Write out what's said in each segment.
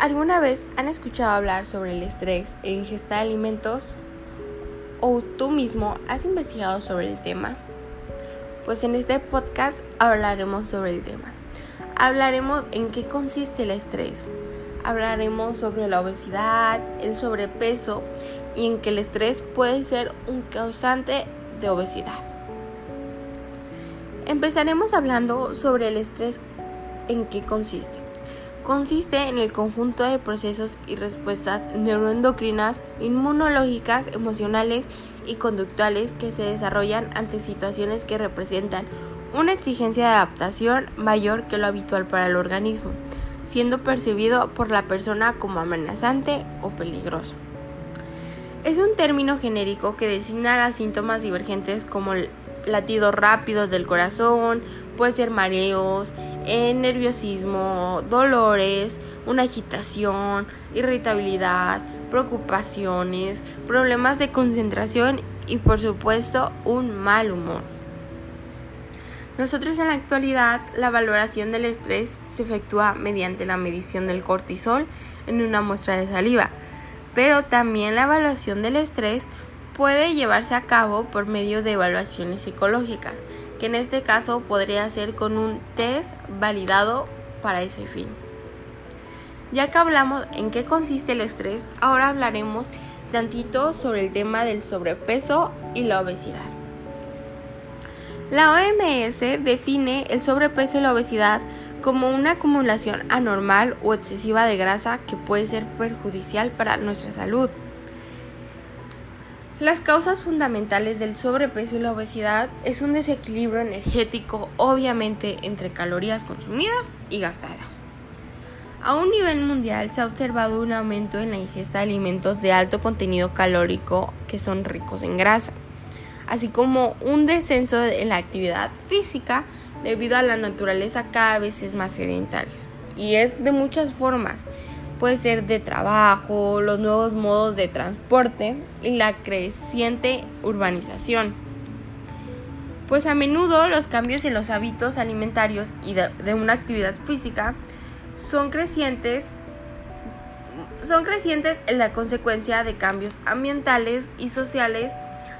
¿Alguna vez han escuchado hablar sobre el estrés e ingesta de alimentos? ¿O tú mismo has investigado sobre el tema? Pues en este podcast hablaremos sobre el tema. Hablaremos en qué consiste el estrés. Hablaremos sobre la obesidad, el sobrepeso y en que el estrés puede ser un causante de obesidad. Empezaremos hablando sobre el estrés en qué consiste consiste en el conjunto de procesos y respuestas neuroendocrinas, inmunológicas, emocionales y conductuales que se desarrollan ante situaciones que representan una exigencia de adaptación mayor que lo habitual para el organismo, siendo percibido por la persona como amenazante o peligroso. Es un término genérico que designa síntomas divergentes como latidos rápidos del corazón, puede ser mareos, nerviosismo, dolores, una agitación, irritabilidad, preocupaciones, problemas de concentración y por supuesto un mal humor. Nosotros en la actualidad la valoración del estrés se efectúa mediante la medición del cortisol en una muestra de saliva, pero también la evaluación del estrés puede llevarse a cabo por medio de evaluaciones psicológicas, que en este caso podría ser con un test validado para ese fin. Ya que hablamos en qué consiste el estrés, ahora hablaremos tantito sobre el tema del sobrepeso y la obesidad. La OMS define el sobrepeso y la obesidad como una acumulación anormal o excesiva de grasa que puede ser perjudicial para nuestra salud. Las causas fundamentales del sobrepeso y la obesidad es un desequilibrio energético obviamente entre calorías consumidas y gastadas. A un nivel mundial se ha observado un aumento en la ingesta de alimentos de alto contenido calórico que son ricos en grasa, así como un descenso en la actividad física debido a la naturaleza cada vez más sedentaria. Y es de muchas formas puede ser de trabajo, los nuevos modos de transporte y la creciente urbanización. Pues a menudo los cambios en los hábitos alimentarios y de, una actividad física son crecientes son crecientes en la consecuencia de cambios ambientales y sociales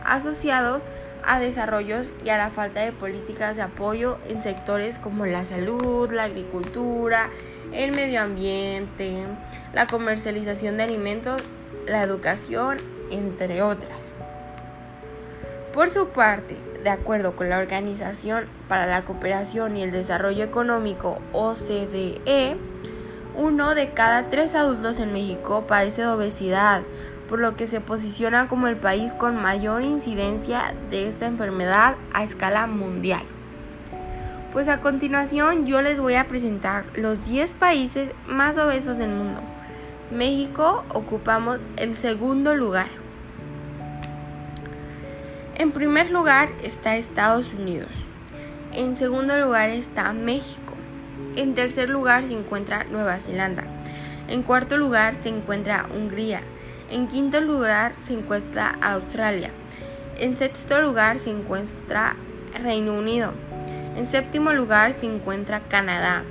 asociados a desarrollos y a la falta de políticas de apoyo en sectores como la salud, la agricultura, el medio ambiente, la comercialización de alimentos, la educación, entre otras. Por su parte, de acuerdo con la Organización para la Cooperación y el Desarrollo Económico OCDE, uno de cada tres adultos en México padece de obesidad, por lo que se posiciona como el país con mayor incidencia de esta enfermedad a escala mundial. Pues a continuación yo les voy a presentar los 10 países más obesos del mundo. México ocupamos el segundo lugar. En primer lugar está Estados Unidos. En segundo lugar está México. En tercer lugar se encuentra Nueva Zelanda. En cuarto lugar se encuentra Hungría. En quinto lugar se encuentra Australia. En sexto lugar se encuentra Reino Unido. En séptimo lugar se encuentra Canadá.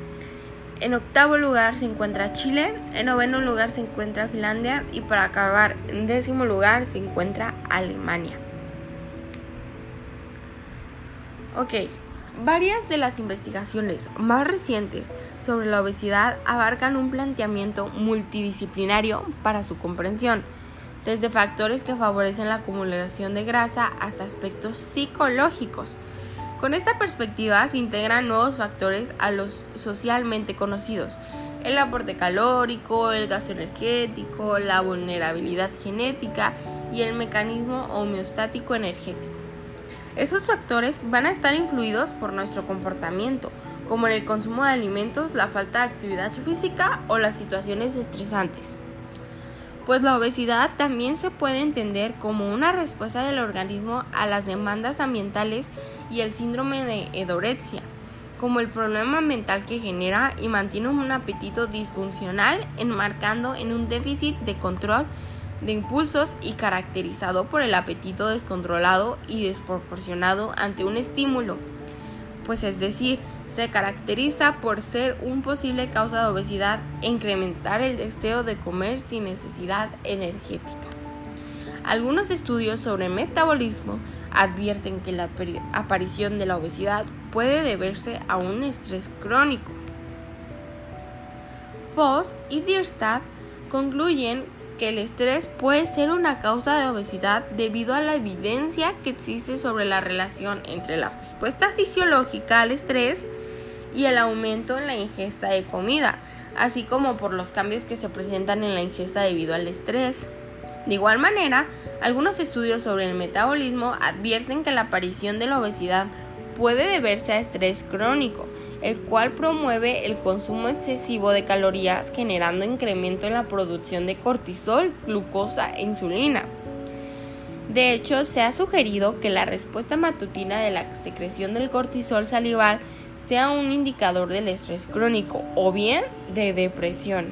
En octavo lugar se encuentra Chile. En noveno lugar se encuentra Finlandia. Y para acabar, en décimo lugar se encuentra Alemania. Ok, varias de las investigaciones más recientes sobre la obesidad abarcan un planteamiento multidisciplinario para su comprensión, desde factores que favorecen la acumulación de grasa hasta aspectos psicológicos. Con esta perspectiva se integran nuevos factores a los socialmente conocidos, el aporte calórico, el gasto energético, la vulnerabilidad genética y el mecanismo homeostático energético. Esos factores van a estar influidos por nuestro comportamiento, como en el consumo de alimentos, la falta de actividad física o las situaciones estresantes pues la obesidad también se puede entender como una respuesta del organismo a las demandas ambientales y el síndrome de edorexia, como el problema mental que genera y mantiene un apetito disfuncional enmarcando en un déficit de control de impulsos y caracterizado por el apetito descontrolado y desproporcionado ante un estímulo, pues es decir, Se caracteriza por ser un posible causa de obesidad e incrementar el deseo de comer sin necesidad energética. Algunos estudios sobre metabolismo advierten que la aparición de la obesidad puede deberse a un estrés crónico. Voss y Dierstadt concluyen que el estrés puede ser una causa de obesidad debido a la evidencia que existe sobre la relación entre la respuesta fisiológica al estrés y el aumento en la ingesta de comida, así como por los cambios que se presentan en la ingesta debido al estrés. De igual manera, algunos estudios sobre el metabolismo advierten que la aparición de la obesidad puede deberse a estrés crónico, el cual promueve el consumo excesivo de calorías generando incremento en la producción de cortisol, glucosa e insulina. De hecho, se ha sugerido que la respuesta matutina de la secreción del cortisol salival sea un indicador del estrés crónico o bien de depresión.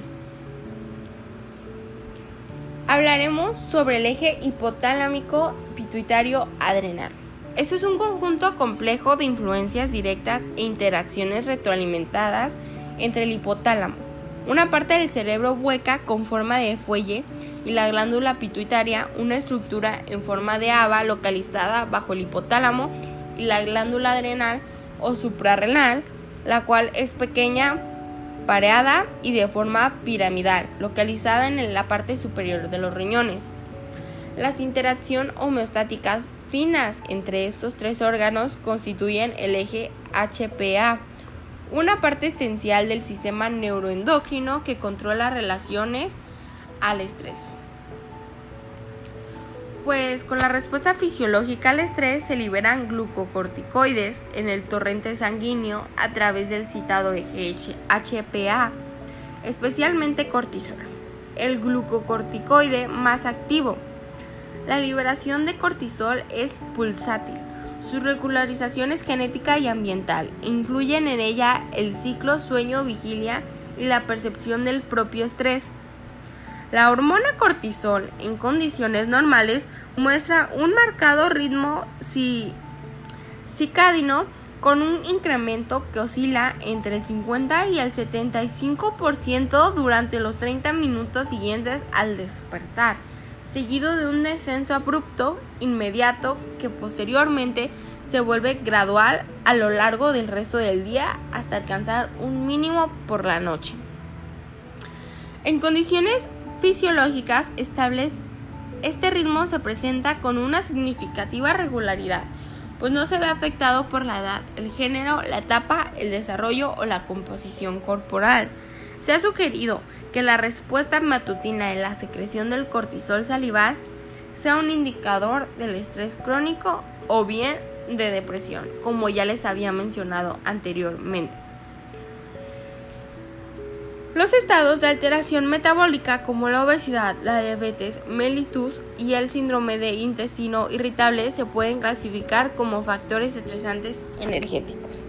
Hablaremos sobre el eje hipotalámico pituitario adrenal. Esto es un conjunto complejo de influencias directas e interacciones retroalimentadas entre el hipotálamo, una parte del cerebro hueca con forma de fuelle, y la glándula pituitaria, una estructura en forma de haba localizada bajo el hipotálamo, y la glándula adrenal o suprarrenal, la cual es pequeña, pareada y de forma piramidal, localizada en la parte superior de los riñones. Las interacciones homeostáticas finas entre estos tres órganos constituyen el eje HPA, una parte esencial del sistema neuroendocrino que controla relaciones al estrés. Pues con la respuesta fisiológica al estrés se liberan glucocorticoides en el torrente sanguíneo a través del citado eje HPA, especialmente cortisol, el glucocorticoide más activo la liberación de cortisol es pulsátil. Su regularización es genética y ambiental. Influyen en ella el ciclo sueño-vigilia y la percepción del propio estrés. La hormona cortisol en condiciones normales muestra un marcado ritmo cicadino con un incremento que oscila entre el 50 y el 75% durante los 30 minutos siguientes al despertar seguido de un descenso abrupto, inmediato, que posteriormente se vuelve gradual a lo largo del resto del día hasta alcanzar un mínimo por la noche. En condiciones fisiológicas estables, este ritmo se presenta con una significativa regularidad, pues no se ve afectado por la edad, el género, la etapa, el desarrollo o la composición corporal. Se ha sugerido que la respuesta matutina en la secreción del cortisol salivar sea un indicador del estrés crónico o bien de depresión, como ya les había mencionado anteriormente. Los estados de alteración metabólica como la obesidad, la diabetes mellitus y el síndrome de intestino irritable se pueden clasificar como factores estresantes energéticos.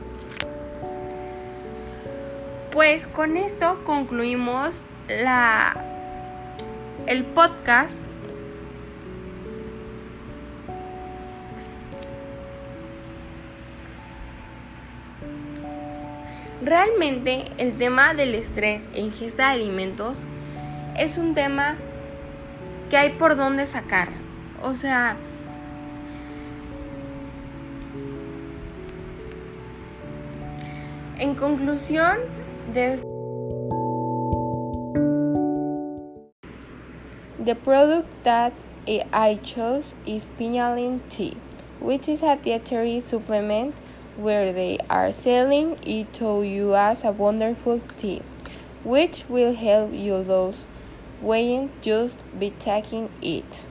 Pues con esto concluimos la el podcast Realmente el tema del estrés e ingesta de alimentos es un tema que hay por dónde sacar. O sea, en conclusión, The product that I chose is Pinalin tea, which is a dietary supplement where they are selling it to you as a wonderful tea, which will help you lose weight just by taking it.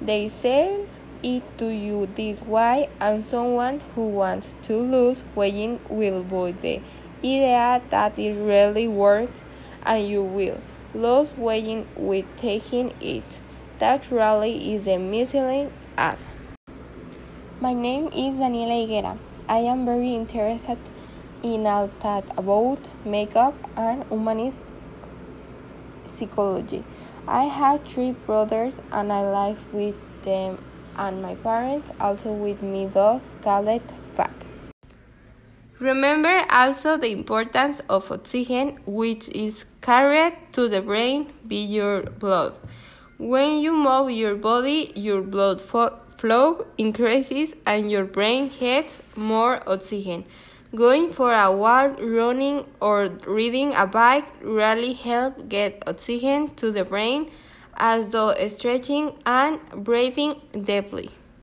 They sell it to you this way, and someone who wants to lose weight will buy the idea that it really works, and you will lose weight with taking it. That really is a misleading ad. My name is Daniela Higuera. I am very interested in all that about makeup and humanist psychology. I have three brothers and I live with them and my parents, also with my dog called Fat. Remember also the importance of oxygen, which is carried to the brain by your blood. When you move your body, your blood flow increases and your brain gets more oxygen. Going for a walk, running, or riding a bike really help get oxygen to the brain, as though stretching and breathing deeply.